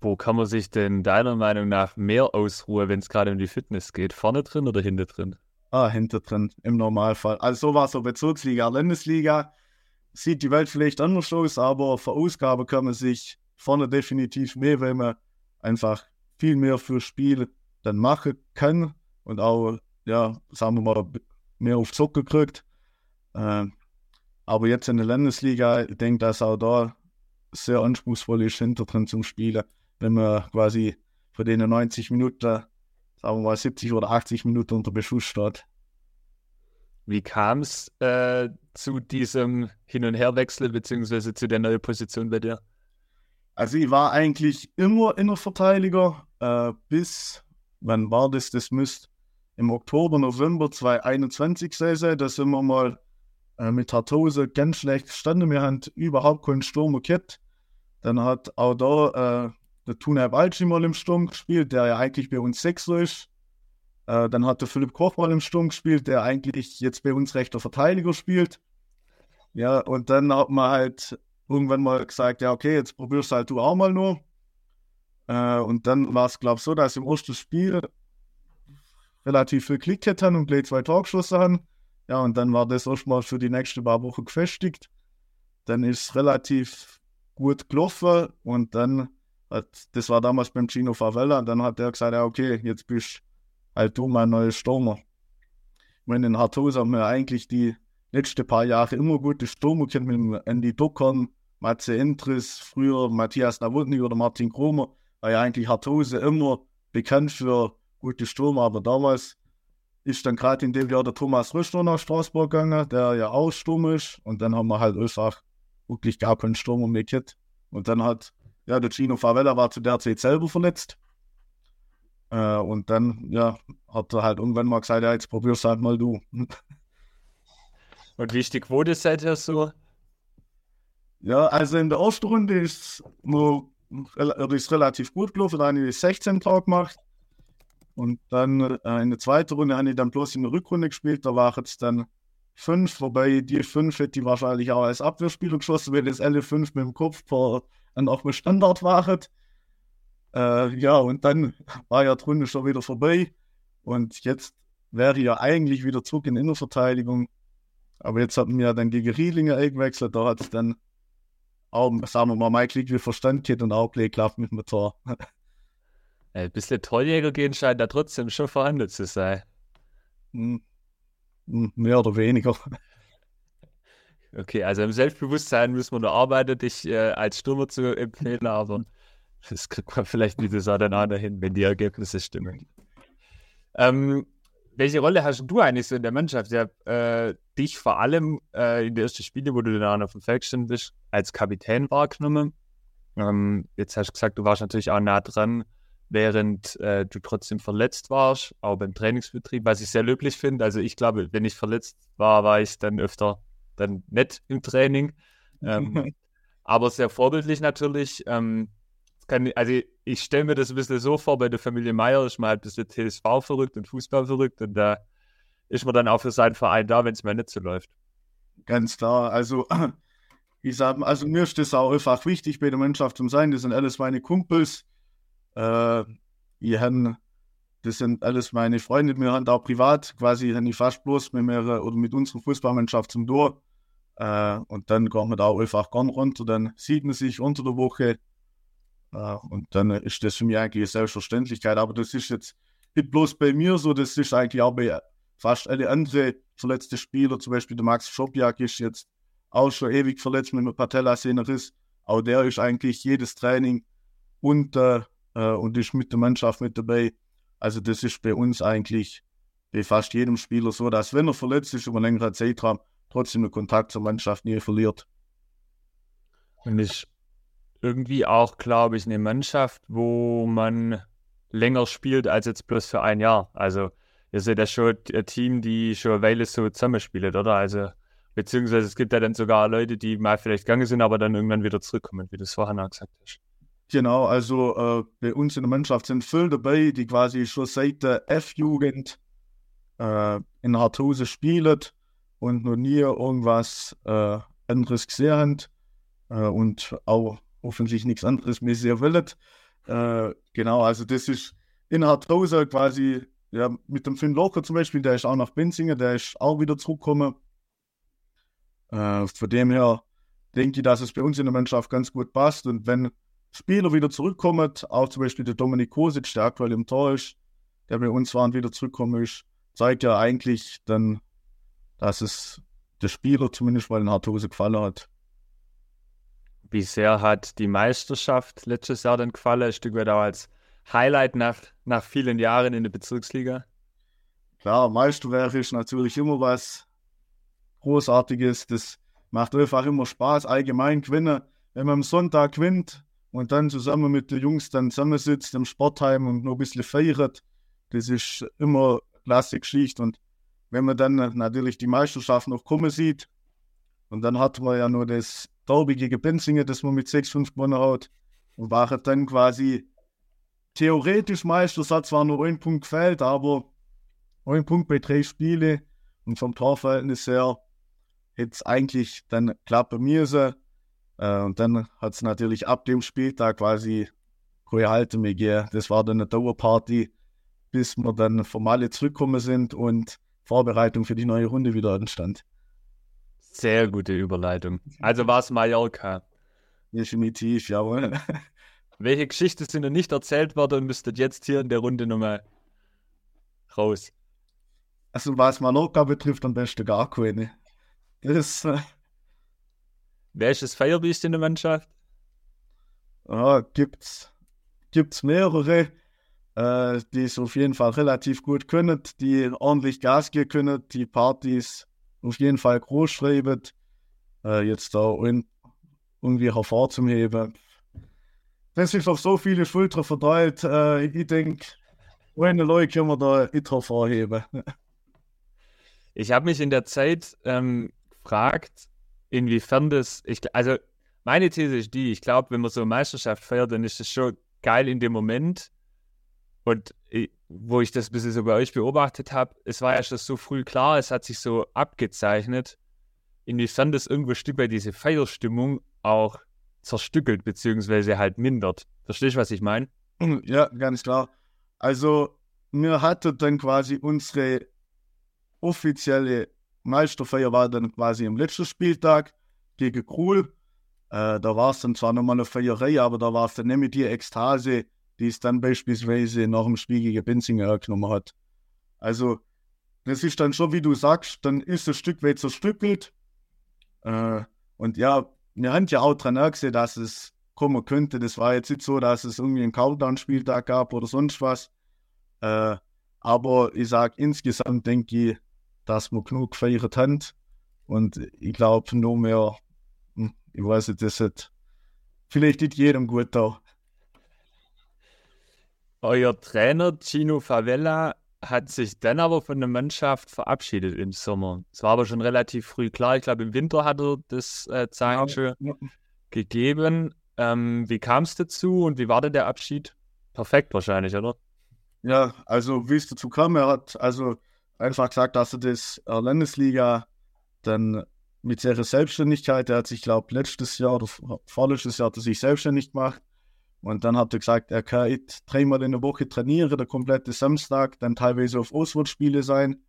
Wo kann man sich denn deiner Meinung nach mehr ausruhen, wenn es gerade um die Fitness geht? Vorne drin oder hinter drin? Ah, hinter drin, im Normalfall. Also so war es so Bezirksliga, Landesliga. Sieht die Welt vielleicht anders aus, aber für Ausgabe kann man sich vorne definitiv mehr, wenn man einfach viel mehr fürs Spiel dann machen kann und auch, ja, sagen wir mal, mehr auf Zucker kriegt. Äh, aber jetzt in der Landesliga, ich denke, dass auch da sehr anspruchsvoll ist, hinter drin zum Spielen, wenn man quasi für den 90 Minuten sagen wir mal, 70 oder 80 Minuten unter Beschuss steht. Wie kam es äh, zu diesem Hin- und Herwechsel beziehungsweise zu der neuen Position bei dir? Also ich war eigentlich immer Innenverteidiger äh, bis, wann war das? Das müsste im Oktober, November 2021 sein. Da sind wir mal äh, mit Hartose ganz schlecht gestanden. Wir haben überhaupt keinen Sturm gehabt. Dann hat auch da äh, der Tuna Balci mal im Sturm gespielt, der ja eigentlich bei uns Sechser ist. Äh, dann hat der Philipp Koch mal im Sturm gespielt, der eigentlich jetzt bei uns rechter Verteidiger spielt. Ja, und dann hat man halt irgendwann mal gesagt, ja, okay, jetzt probierst halt du auch mal nur. Äh, und dann war es, glaube ich, so, dass im ersten Spiel relativ viel Klick haben und gleich zwei Tore geschossen haben. Ja, und dann war das erstmal für die nächsten paar Wochen gefestigt. Dann ist es relativ gut gelaufen und dann hat, das war damals beim Gino Favela, und dann hat er gesagt, ja, okay, jetzt bist halt du mein neuer Stürmer. Ich meine, in Hartos haben wir eigentlich die letzten paar Jahre immer gute Stürmer kennt mit Andy Duckern, Matze Entris, früher Matthias Nawutny oder Martin Kromer, ja eigentlich Hartose immer bekannt für gute Stürmer, aber damals ist dann gerade in dem Jahr der Thomas Rüschner nach Straßburg gegangen, der ja auch Sturm ist. Und dann haben wir halt einfach wirklich gar keinen Sturm mehr gehabt. Und dann hat, ja, der Gino Favela war zu der Zeit selber verletzt. Äh, und dann, ja, hat er halt irgendwann mal gesagt, ja, jetzt probier's halt mal du. Und wie ist die Quote seither so? Ja, also in der ersten Runde ist nur ist relativ gut gelaufen, da habe ich 16 Tage gemacht. Und dann äh, in der zweiten Runde habe ich dann bloß in der Rückrunde gespielt. Da waren es dann fünf, wobei die fünf hätte ich wahrscheinlich auch als Abwehrspieler geschossen, weil das alle fünf mit dem Kopf dann auch mit Standard waren. Äh, ja, und dann war ja die Runde schon wieder vorbei. Und jetzt wäre ja eigentlich wieder zurück in Innenverteidigung. Aber jetzt hatten wir ja dann gegen Riedlinge eingewechselt. Da hat es dann auch, sagen wir mal, mein Klick wie Verstand geht und auch geklappt mit dem Tor. Ein bisschen Trolljäger gehen scheint da trotzdem schon vorhanden zu sein. Hm. hm. Mehr oder weniger. Okay, also im Selbstbewusstsein müssen wir noch arbeiten, dich äh, als Stürmer zu empfehlen, aber das kriegt man vielleicht nicht so dann auch dahin, wenn die Ergebnisse stimmen. Ähm, welche Rolle hast du eigentlich so in der Mannschaft? Ich habe äh, dich vor allem äh, in den ersten Spielen, wo du dann auf dem Feld gestanden bist, als Kapitän wahrgenommen. Ähm, jetzt hast du gesagt, du warst natürlich auch nah dran während äh, du trotzdem verletzt warst, auch beim Trainingsbetrieb, was ich sehr löblich finde. Also ich glaube, wenn ich verletzt war, war ich dann öfter dann nicht im Training. Ähm, aber sehr vorbildlich natürlich. Ähm, kann, also ich stelle mir das ein bisschen so vor, bei der Familie Meier ist man halt ein bisschen TSV verrückt und Fußball verrückt und da ist man dann auch für seinen Verein da, wenn es mal nicht so läuft. Ganz klar. Also ich sage, also mir ist das auch einfach wichtig bei der Mannschaft zu sein. Das sind alles meine Kumpels äh, ich haben, das sind alles meine Freunde. Wir haben auch privat quasi ich fast bloß mit mir oder mit unserer Fußballmannschaft zum Tor. Äh, und dann kommt man da auch einfach gern runter. Dann sieht man sich unter der Woche. Und dann ist das für mich eigentlich eine Selbstverständlichkeit. Aber das ist jetzt nicht bloß bei mir so, das ist eigentlich auch bei fast alle anderen verletzten Spieler. Zum Beispiel der Max Schopjak ist jetzt auch schon ewig verletzt mit einem Patellasehnerriss. Auch der ist eigentlich jedes Training unter äh, und ist mit der Mannschaft mit dabei. Also das ist bei uns eigentlich bei fast jedem Spieler so, dass wenn er verletzt ist über einen längeren Zeitraum, trotzdem den Kontakt zur Mannschaft nie verliert. Und ist irgendwie auch, glaube ich, eine Mannschaft, wo man länger spielt als jetzt bloß für ein Jahr. Also ihr seid ja schon ein Team, die schon eine Weile so zusammenspielt, oder? Also beziehungsweise es gibt ja dann sogar Leute, die mal vielleicht gegangen sind, aber dann irgendwann wieder zurückkommen, wie du es vorhin auch gesagt hast. Genau, also äh, bei uns in der Mannschaft sind viele dabei, die quasi schon seit der F-Jugend äh, in Harthuse spielen und noch nie irgendwas äh, anderes gesehen haben äh, und auch hoffentlich nichts anderes mehr sehen wollen. Äh, genau, also das ist in Harthuse quasi ja, mit dem Finn Locher zum Beispiel, der ist auch nach Benzingen, der ist auch wieder zurückgekommen. Äh, von dem her denke ich, dass es bei uns in der Mannschaft ganz gut passt und wenn Spieler wieder zurückkommen, auch zum Beispiel der Dominik Kosic, der aktuell im Tor ist, der bei uns war und wieder zurückkommen ist, zeigt ja eigentlich dann, dass es der Spieler zumindest mal in Hartose gefallen hat. Sehr hat die Meisterschaft letztes Jahr dann gefallen? Ein Stück weit auch als Highlight nach, nach vielen Jahren in der Bezirksliga? Klar, Meisterwerk ist natürlich immer was Großartiges. Das macht einfach immer Spaß, allgemein gewinnen. Wenn man am Sonntag gewinnt und dann zusammen mit den Jungs dann zusammensitzt im Sportheim und noch ein bisschen feiert, das ist immer klasse Geschichte. Und wenn man dann natürlich die Meisterschaft noch kommen sieht, und dann hat man ja nur das Derby gegen Benzingen, das man mit 6-5 gewonnen hat, und war dann quasi theoretisch Meister, es hat zwar nur ein Punkt gefällt, aber ein Punkt bei drei Spielen und vom Torverhältnis her hätte es eigentlich dann klappen müssen. Äh, und dann hat es natürlich ab dem Spieltag quasi keine Halte mehr gegeben. Das war dann eine Dauerparty, bis wir dann formale zurückgekommen sind und Vorbereitung für die neue Runde wieder anstand. Sehr gute Überleitung. Also war es Mallorca. Definitiv, jawohl. Welche Geschichte sind noch nicht erzählt worden und müsstet jetzt hier in der Runde nochmal raus? Also was Mallorca betrifft, am besten gar keine. Das, äh, ist das Feierbiest in der Mannschaft? ja, gibt's, gibt's mehrere, äh, die es auf jeden Fall relativ gut können, die ordentlich Gas geben können, die Partys auf jeden Fall groß schreiben. Äh, jetzt da un irgendwie hervorzuheben. Das ist auf so viele Schultern verteilt. Äh, ich denke, ohne Leute können wir da nicht hervorheben. Ich habe mich in der Zeit ähm, gefragt, inwiefern das, ich, also meine These ist die, ich glaube, wenn man so eine Meisterschaft feiert, dann ist das schon geil in dem Moment. Und wo ich das ein bisschen so bei euch beobachtet habe, es war ja schon so früh klar, es hat sich so abgezeichnet, inwiefern das irgendwo Stück weit diese Feierstimmung auch zerstückelt, beziehungsweise halt mindert. Verstehst du, was ich meine? Ja, ganz klar. Also, wir hatten dann quasi unsere offizielle Meisterfeier war dann quasi am letzten Spieltag gegen Krul. Äh, da war es dann zwar nochmal eine Feierei, aber da war es dann nicht mit die Ekstase, die es dann beispielsweise nach dem Spiel gegen Benzinger ergenommen hat. Also, das ist dann schon, wie du sagst, dann ist ein Stück weit zerstückelt. Äh, und ja, wir haben ja auch dran gesehen, dass es kommen könnte. Das war jetzt nicht so, dass es irgendwie einen Countdown-Spieltag gab oder sonst was. Äh, aber ich sage, insgesamt denke ich, dass wir genug gefeiert haben. Und ich glaube, nur mehr, hm, ich weiß nicht, das hat vielleicht nicht jedem gut da. Euer Trainer Gino Favela hat sich dann aber von der Mannschaft verabschiedet im Sommer. Es war aber schon relativ früh klar. Ich glaube, im Winter hat er das äh, Zeichen Ja. gegeben. Ähm, wie kam es dazu und wie war denn der Abschied? Perfekt wahrscheinlich, oder? Ja, also wie es dazu kam, er hat also einfach gesagt, dass er das äh, Landesliga dann mit seiner Selbstständigkeit, er hat sich, glaube letztes Jahr oder vor- vorletztes Jahr hat er sich selbstständig gemacht. Und dann hat er gesagt, er kann dreimal in der Woche trainieren, der komplette Samstag, dann teilweise auf Auswärtsspiele sein.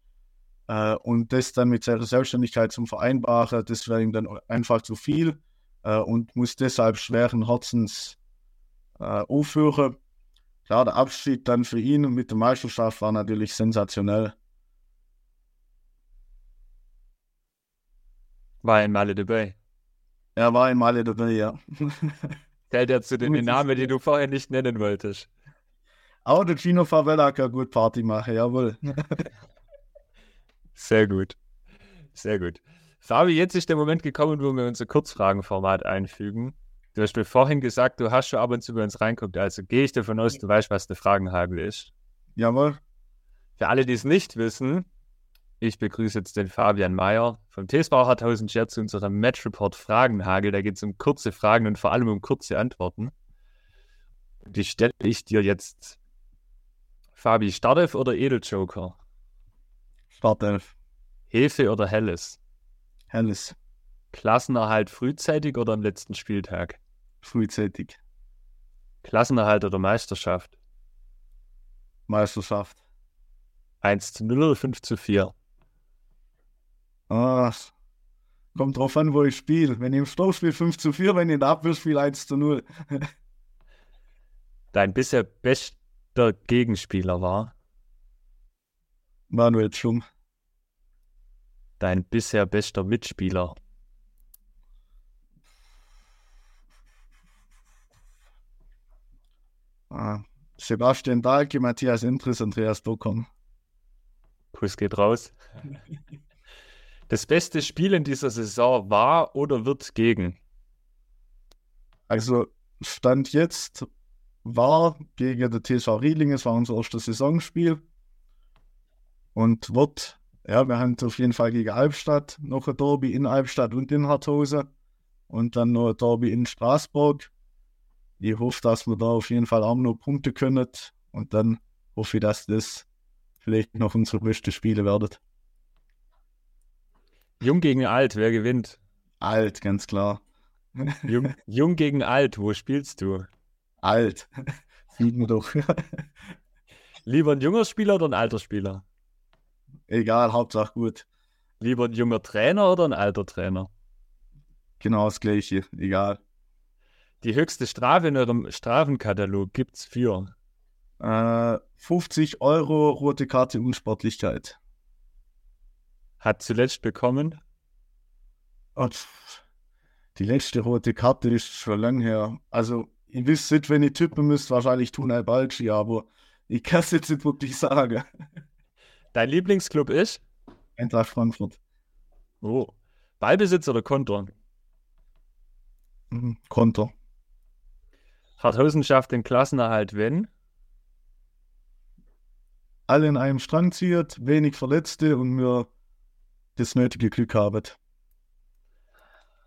Äh, und das dann mit seiner Selbstständigkeit zum Vereinbaren, das wäre ihm dann einfach zu viel äh, und muss deshalb schweren Herzens äh, aufhören. Klar, der Abschied dann für ihn mit der Meisterschaft war natürlich sensationell. War in Malle dabei. Er war in Male dabei, ja. Zählt er zu den Namen, die du vorher nicht nennen wolltest. Auch der Gino Favela kann gut Party machen, jawohl. Sehr gut. Sehr gut. Fabi, jetzt ist der Moment gekommen, wo wir unser Kurzfragenformat einfügen. Du hast mir vorhin gesagt, du hast schon ab und zu bei uns reinguckt, also gehe ich davon aus, du weißt, was der Fragenhagel ist. Jawohl. Für alle, die es nicht wissen, ich begrüße jetzt den Fabian Mayer vom TSV Harthausen Scher zu unserem Match Report Fragenhagel. Da geht es um kurze Fragen und vor allem um kurze Antworten. Die stelle ich dir jetzt. Fabi, Startelf oder Edeljoker? Startelf. Hefe oder Helles? Helles. Klassenerhalt frühzeitig oder am letzten Spieltag? Frühzeitig. Klassenerhalt oder Meisterschaft? Meisterschaft. 1 zu 0 oder 5 zu 4? Ah, kommt drauf an, wo ich spiele. Wenn ich im Stoßspiel 5 zu 4, wenn ich in der Abwehr spiele 1 zu 0. Dein bisher bester Gegenspieler war? Manuel Schum. Dein bisher bester Mitspieler? Ah, Sebastian Dahlke, Matthias Intres, Andreas Dockern. Kuss geht raus. Das beste Spiel in dieser Saison war oder wird gegen? Also Stand jetzt war gegen der TSV Riedling, es war unser erstes Saisonspiel. Und wird, ja, wir haben auf jeden Fall gegen Albstadt noch ein Derby in Albstadt und in Harthausen. Und dann noch ein Derby in Straßburg. Ich hoffe, dass wir da auf jeden Fall auch noch Punkte können. Und dann hoffe ich, dass das vielleicht noch unsere beste Spiele werden. Jung gegen alt, wer gewinnt? Alt, ganz klar. Jung, Jung gegen alt, wo spielst du? Alt. Sieht man doch. Lieber ein junger Spieler oder ein alter Spieler? Egal, Hauptsache gut. Lieber ein junger Trainer oder ein alter Trainer? Genau das Gleiche, egal. Die höchste Strafe in eurem Strafenkatalog gibt's für? Äh, 50 Euro rote Karte Unsportlichkeit. Hat zuletzt bekommen? Und die letzte rote Karte ist schon lang her. Also, ihr wisst nicht, wenn ihr tippen müsst, wahrscheinlich Tunay Balci, aber ich kann es jetzt nicht wirklich sagen. Dein Lieblingsclub ist? Eintracht Frankfurt. Oh. Ballbesitz oder Kontor? Mhm. Konter. Harthausen schafft den Klassenerhalt, wenn? Alle in einem Strang zieht, wenig Verletzte und wir das nötige Glück haben.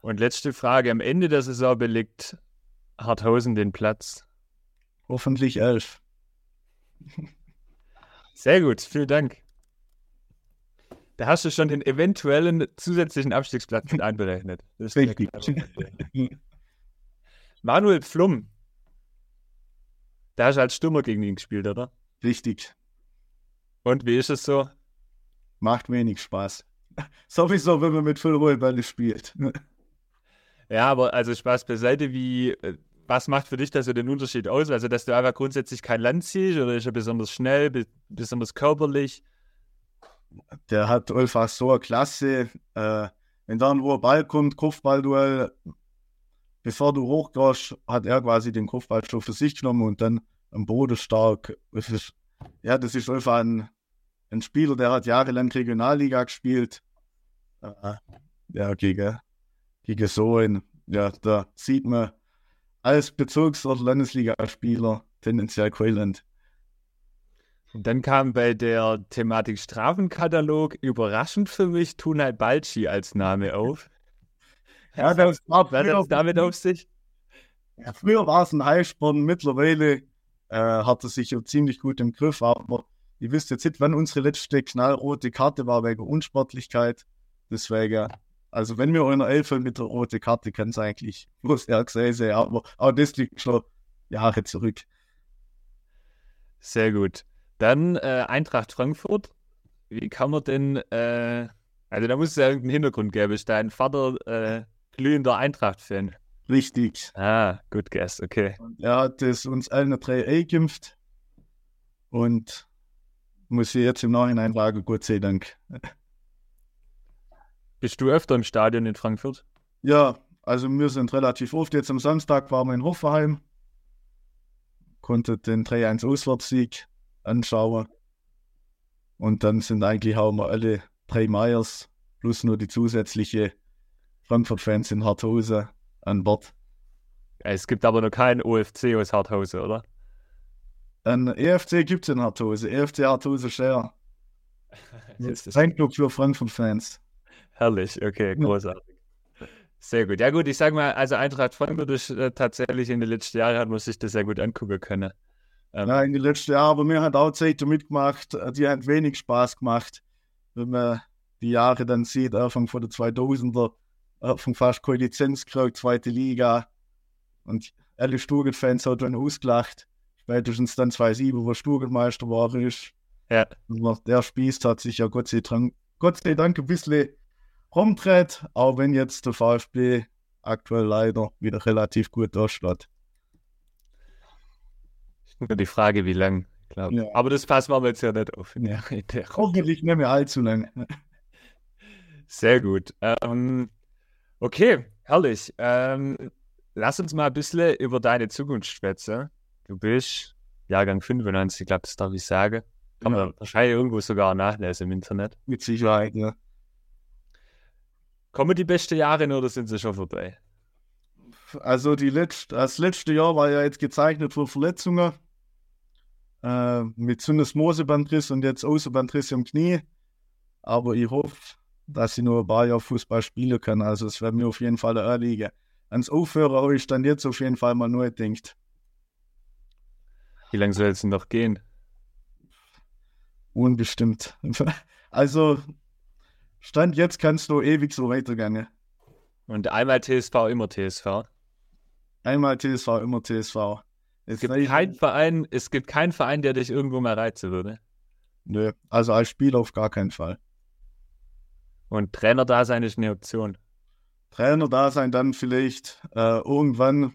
Und letzte Frage. Am Ende der Saison belegt Harthausen den Platz. Hoffentlich elf. Sehr gut, vielen Dank. Da hast du schon den eventuellen zusätzlichen Abstiegsplatz mit einberechnet. Das ist Richtig. Manuel Pflum. Da hast du als Stürmer gegen ihn gespielt, oder? Richtig. Und wie ist es so? Macht wenig Spaß. Sowieso, wenn man mit Füllrollbälle spielt. Ja, aber also Spaß beiseite, wie, äh, was macht für dich da so den Unterschied aus? Also, dass du einfach grundsätzlich kein Land ziehst oder ist er besonders schnell, be besonders körperlich? Der hat einfach so eine Klasse. Äh, wenn dann wo ein Ball kommt, Kopfballduell, bevor du hochgehst, hat er quasi den Kopfball schon für sich genommen und dann am Boden stark. Das ist, ja, das ist einfach ein, ein Spieler, der hat jahrelang Regionalliga gespielt. Äh, ja, gegen, gegen so einen, ja, da sieht man als Bezirks- oder Landesligaspieler tendenziell Quayland. Und dann kam bei der Thematik Strafenkatalog überraschend für mich Tunay Balci als Name auf. Ja, das war hat es damit auf sich? Ja, früher war es ein Highsport, mittlerweile äh, hat er sich ziemlich gut im Griff, aber ihr wisst jetzt nicht, wann unsere letzte knallrote Karte war wegen Unsportlichkeit. Deswegen, also wenn wir in der Elf mit der roten Karte kann es eigentlich bloß er gesehen sein, aber, aber das liegt schon Jahre zurück. Sehr gut. Dann äh, Eintracht Frankfurt. Wie kann man denn, äh, also da muss es ja irgendeinen Hintergrund geben. Ist dein Vater äh, glühender Eintracht-Fan? Richtig. Ah, good guess, okay. Und er hat es uns allen drei eingeimpft und muss ich jetzt im Nachhinein sagen, Gott sei Dank. Bist du öfter im Stadion in Frankfurt? Ja, also wir sind relativ oft. Jetzt am Samstag waren wir in Hoffenheim, konnte den 3-1-Auswärtssieg anschauen. Und dann sind eigentlich auch mal alle drei Meyers plus nur die zusätzliche Frankfurt-Fans in Harthausen an Bord. Es gibt aber noch keinen OFC aus Harthausen, oder? Ein EFC gibt es in Harthausen, EFC Harthausen Share. Ein Club für Frankfurt-Fans. Herrlich, okay, großartig. Sehr gut. Ja gut, ich sag mal, also Eintracht Frankfurt ist äh, tatsächlich in den letzten Jahren hat man sich das sehr gut angucken können. Ähm, Ja, in den letzten Jahren, aber mir hat auch Zeiten mitgemacht, äh, die haben wenig Spaß gemacht, wenn man die Jahre dann sieht, Anfang von der 2000er, Anfang fast keine Lizenz gekriegt, zweite Liga. Und alle Sturgel-Fans haben dann ausgelacht. Spätestens dann 2007, wo Sturgelmeister war, ist. Ja. Aber Der Spieß hat sich ja Gott sei Dank, Gott sei Dank ein bisschen rumdreht, auch wenn jetzt der VfB aktuell leider wieder relativ gut dasteht. Nur die Frage, wie lang, glaube Ja. Aber das passen wir jetzt ja nicht auf. Der Hoffentlich nicht mehr allzu lang. Sehr gut. Ähm, okay, herrlich. Ähm, lass uns mal ein bisschen über deine Zukunft schwätzen. Du bist Jahrgang 95, ich glaube, das darf ich sagen. Kann man wahrscheinlich irgendwo sogar nachlesen im Internet. Mit Sicherheit, ja. Kommen die besten Jahre oder sind sie schon vorbei? Also die letzte, das letzte Jahr war ja jetzt gezeichnet für Verletzungen. Äh, mit Syndesmosebandriss und jetzt Außenbandriss im Knie. Aber ich hoffe, dass ich nur ein paar Jahre Fußball spielen kann. Also es wäre mir auf jeden Fall Liga. Ans Aufhören habe ich dann jetzt auf jeden Fall mal nur gedacht. Wie lange soll es denn noch gehen? Unbestimmt. Also, Stand jetzt kannst du ewig so weitergehen. Und einmal TSV, immer TSV. Einmal TSV, immer TSV. Es gibt, kein Verein, es gibt keinen Verein, der dich irgendwo mehr reizen würde. Nö, also als Spieler auf gar keinen Fall. Und Trainer da sein ist eine Option. Trainer da sein dann vielleicht äh, irgendwann,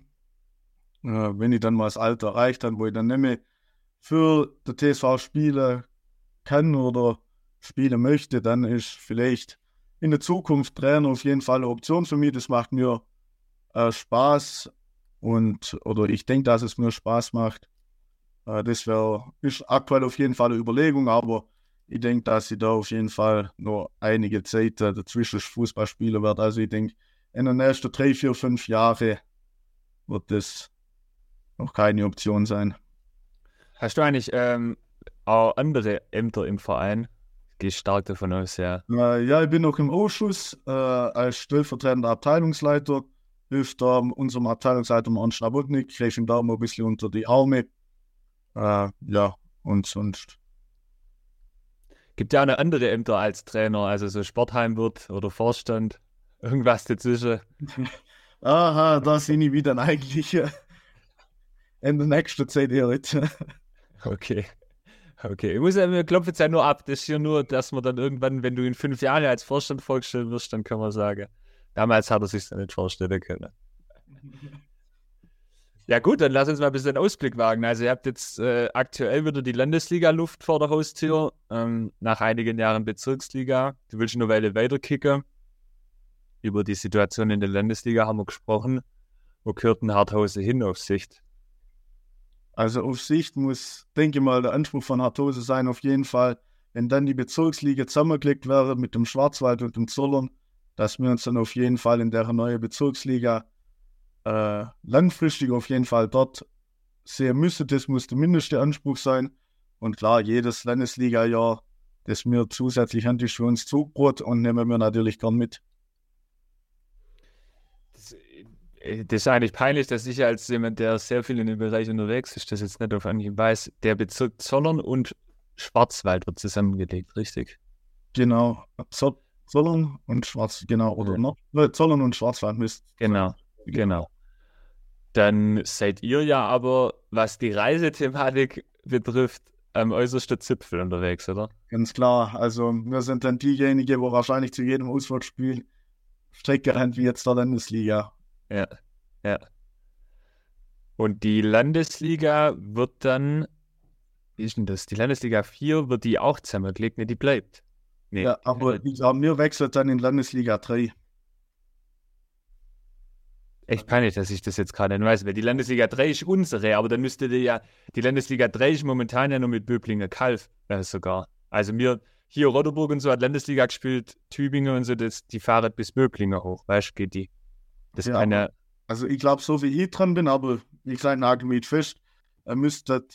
äh, wenn ich dann mal das Alter erreicht habe, wo ich dann nicht mehr für den TSV spielen kann oder spielen möchte, dann ist vielleicht in der Zukunft Trainer auf jeden Fall eine Option für mich. Das macht mir äh, Spaß und oder ich denke, dass es mir Spaß macht. Äh, das wäre ist aktuell auf jeden Fall eine Überlegung, aber ich denke, dass ich da auf jeden Fall noch einige Zeit äh, dazwischen Fußball spielen werde. Also ich denke, in den nächsten drei, vier, fünf Jahren wird das noch keine Option sein. Hast du eigentlich ähm, auch andere Ämter im Verein? Gehe stark davon aus, ja. Äh, ja, ich bin noch im Ausschuss äh, als stellvertretender Abteilungsleiter. Hilft da unserem Abteilungsleiter Mann Schnabutnik, kriege ihm da mal ein bisschen unter die Arme. Äh, ja, und sonst. Gibt ja auch eine andere Ämter als Trainer, also so Sportheimwirt oder Vorstand, irgendwas dazwischen. Aha, da sind ich wieder eigentlich in der nächsten Zeit nicht. okay. Okay, ich muss ja, wir klopfen jetzt ja nur ab. Das ist ja nur, dass man dann irgendwann, wenn du in fünf Jahren als Vorstand vorgestellt wirst, dann kann man sagen, damals hat er sich dann nicht vorstellen können. Ja gut, dann lass uns mal ein bisschen Ausblick wagen. Also ihr habt jetzt äh, aktuell wieder die Landesliga-Luft vor der Haustür, ähm, nach einigen Jahren Bezirksliga. Du willst eine Weile weiterkicken. Über die Situation in der Landesliga haben wir gesprochen. Wo gehört ein Harthause hin auf Sicht? Also auf Sicht muss, denke ich mal, der Anspruch von Hartose sein, auf jeden Fall, wenn dann die Bezirksliga zusammengeklickt wäre mit dem Schwarzwald und dem Zollern, dass wir uns dann auf jeden Fall in der neuen Bezirksliga äh, langfristig auf jeden Fall dort sehen müssen. Das muss der mindeste Anspruch sein. Und klar, jedes Landesliga-Jahr, das mir zusätzlich handelt für uns Zugbrot und nehmen wir natürlich gern mit. Äh, das ist eigentlich peinlich, dass ich als jemand, der sehr viel in dem Bereich unterwegs ist, das jetzt nicht auf Anhieb weiß, der Bezirk Zollern und Schwarzwald wird zusammengelegt, richtig? Genau, Zollern und Schwarz, genau, oder ja. noch? Zollern und Schwarzwald müsst. Genau, genau. Dann seid ihr ja aber, was die Reisethematik betrifft, am äußersten Zipfel unterwegs, oder? Ganz klar. Also wir sind dann diejenigen, wo wahrscheinlich zu jedem Auswärtsspiel Strecke rennt wie jetzt der Landesliga. Ja, ja. Und die Landesliga wird dann, wie ist denn das? Die Landesliga 4 wird die auch zusammengelegt, ne, die bleibt. Nee. Ja, aber ich glaube, mir wechselt dann in Landesliga 3. Echt peinlich, dass ich das jetzt gerade nicht weiß, weil die Landesliga 3 ist unsere, aber dann müsste die ja, die Landesliga 3 ist momentan ja nur mit Böblinger Kalf, äh, sogar. Also mir, hier Roderburg und so hat Landesliga gespielt, Tübingen und so, das, die fahren bis Böblinger hoch, weißt du, geht die. Das ja, eine. Also ich glaube, so wie ich dran bin, aber ich sage mich fest, er müsste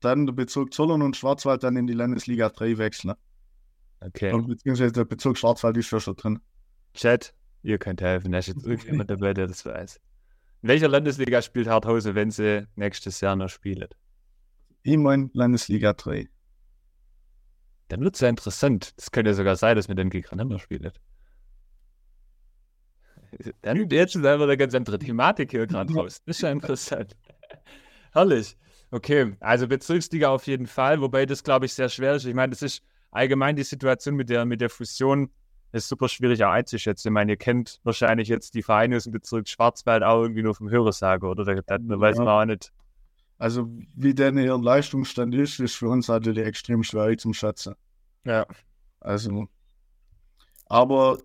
dann der Bezirk Zollern und Schwarzwald dann in die Landesliga 3 wechseln. Okay. Und beziehungsweise der Bezirk Schwarzwald ist ja schon drin. Chat, ihr könnt helfen. Da ist jetzt irgendjemand dabei, der das weiß. In welcher Landesliga spielt Harthause, wenn sie nächstes Jahr noch spielen? Ich meine Landesliga 3. Dann wird es ja interessant. Das könnte ja sogar sein, dass wir dann gegeneinander spielen. Dann jetzt ist einfach eine ganz andere Thematik hier gerade raus. Das ist ja interessant. Herrlich. Okay, also Bezirksliga auf jeden Fall, wobei das, glaube ich, sehr schwer ist. Ich meine, das ist allgemein die Situation mit der, mit der Fusion ist super schwierig auch einzuschätzen. Ich meine, ihr kennt wahrscheinlich jetzt die Vereine aus dem Bezirk Schwarzwald auch irgendwie nur vom Hörensagen, oder? Da, da ja. weiß man auch nicht. Also, wie denn ihr Leistungsstand ist, ist für uns natürlich extrem schwer zum Schätzen. Ja. Also, aber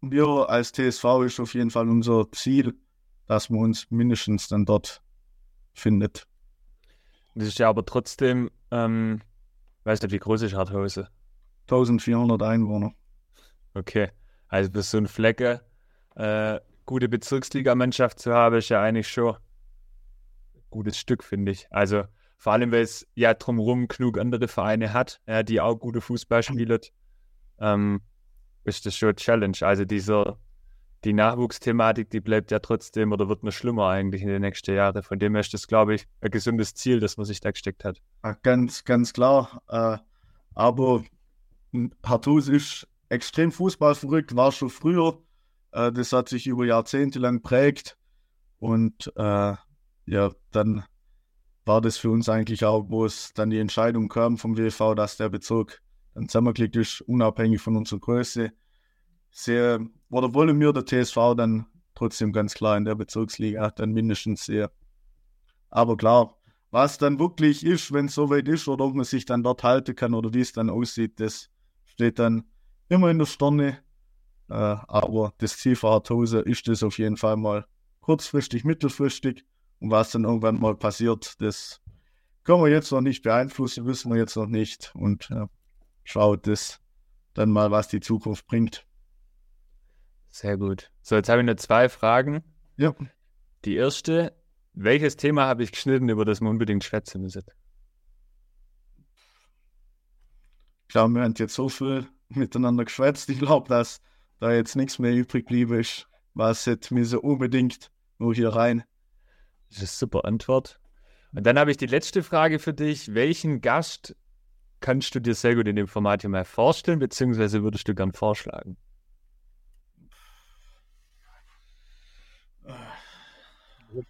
wir als TSV ist auf jeden Fall unser Ziel, dass man uns mindestens dann dort findet. Das ist ja aber trotzdem, ähm, weißt du, wie groß ist Harthausen? 1400 Einwohner. Okay, also bis so ein Flecke, äh, gute Bezirksligamannschaft zu haben, ist ja eigentlich schon ein gutes Stück, finde ich. Also vor allem, weil es ja drumherum genug andere Vereine hat, ja, die auch gute Fußball spielen, ähm, ist das schon eine Challenge. Also dieser, die Nachwuchsthematik, die bleibt ja trotzdem oder wird noch schlimmer eigentlich in den nächsten Jahren. Von dem her ist das, glaube ich, ein gesundes Ziel, das man sich da gesteckt hat. Ganz, ganz klar. Äh, aber Hartus ist extrem fußballverrückt, war schon früher. Äh, das hat sich über Jahrzehnte lang prägt. Und äh, ja, dann war das für uns eigentlich auch, wo es dann die Entscheidung kam vom WV, dass der Bezirk dann zusammengeklickt ist, unabhängig von unserer Größe. Sehr, oder wollen wir der TSV dann trotzdem ganz klar in der Bezirksliga dann mindestens sehr. Aber klar, was dann wirklich ist, wenn es soweit ist oder ob man sich dann dort halten kann oder wie es dann aussieht, das steht dann immer in der Stirne. Äh, aber das Ziel für Harthose ist es auf jeden Fall mal kurzfristig, mittelfristig. Und was dann irgendwann mal passiert, das können wir jetzt noch nicht beeinflussen, wissen wir jetzt noch nicht. Und ja, schaut das dann mal, was die Zukunft bringt. Sehr gut. So, jetzt habe ich noch zwei Fragen. Ja. Die erste, welches Thema habe ich geschnitten, über das wir unbedingt schwätzen müssen? Ich glaube, wir haben jetzt so viel miteinander geschwätzt. Ich glaube, dass da jetzt nichts mehr übrig blieb ist, was jetzt mir so unbedingt nur hier rein. Das ist eine super Antwort. Und dann habe ich die letzte Frage für dich. Welchen Gast kannst du dir sehr gut in dem Format hier mal vorstellen, beziehungsweise würdest du gern vorschlagen?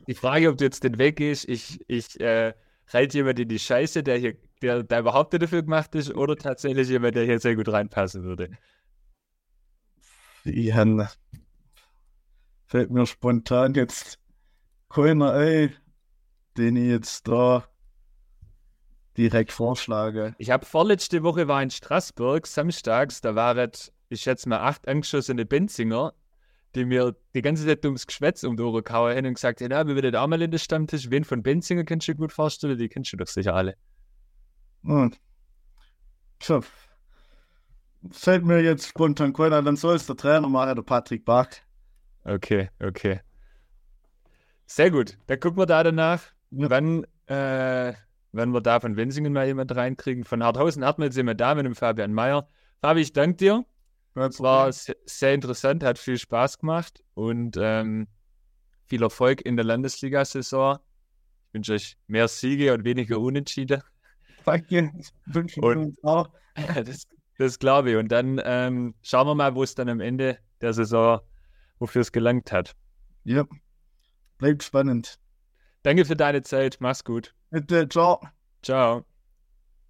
Die Frage, ob du jetzt den weggehst, ich, ich äh, reite jemand in die Scheiße, der hier, der, der überhaupt dafür gemacht ist, oder tatsächlich jemand, der hier sehr gut reinpassen würde? Ja, fällt mir spontan jetzt keiner ein, den ich jetzt da direkt vorschlage. Ich habe vorletzte Woche war in Straßburg, samstags, da waren, ich schätze mal, acht angeschossene Benzinger, die mir die ganze Zeit ums Geschwätz um die Ohren gehauen haben und gesagt haben, ja, wir würden auch mal in den Stammtisch, wen von Benzinger kannst du gut vorstellen? Die kennst du doch sicher alle. Und so, fällt mir jetzt spontan keiner, dann soll es der Trainer machen, der Patrick Bach. Okay, okay. Sehr gut. Dann gucken wir da danach, Ja. wann, äh, wenn wir da von Wensingen mal jemand reinkriegen. Von Harthausen man jetzt jemand da mit dem Fabian Mayer. Fabi, ich danke dir. Es war se- sehr interessant, hat viel Spaß gemacht und ähm, viel Erfolg in der Landesliga-Saison. Ich wünsche euch mehr Siege und weniger Unentschieden. Danke, wünschen wir Und- uns auch. Das, das glaube ich. Und dann ähm, schauen wir mal, wo es dann am Ende der Saison, wofür es gelangt hat. Ja, bleibt spannend. Danke für deine Zeit. Mach's gut. Bitte, ciao. Ciao.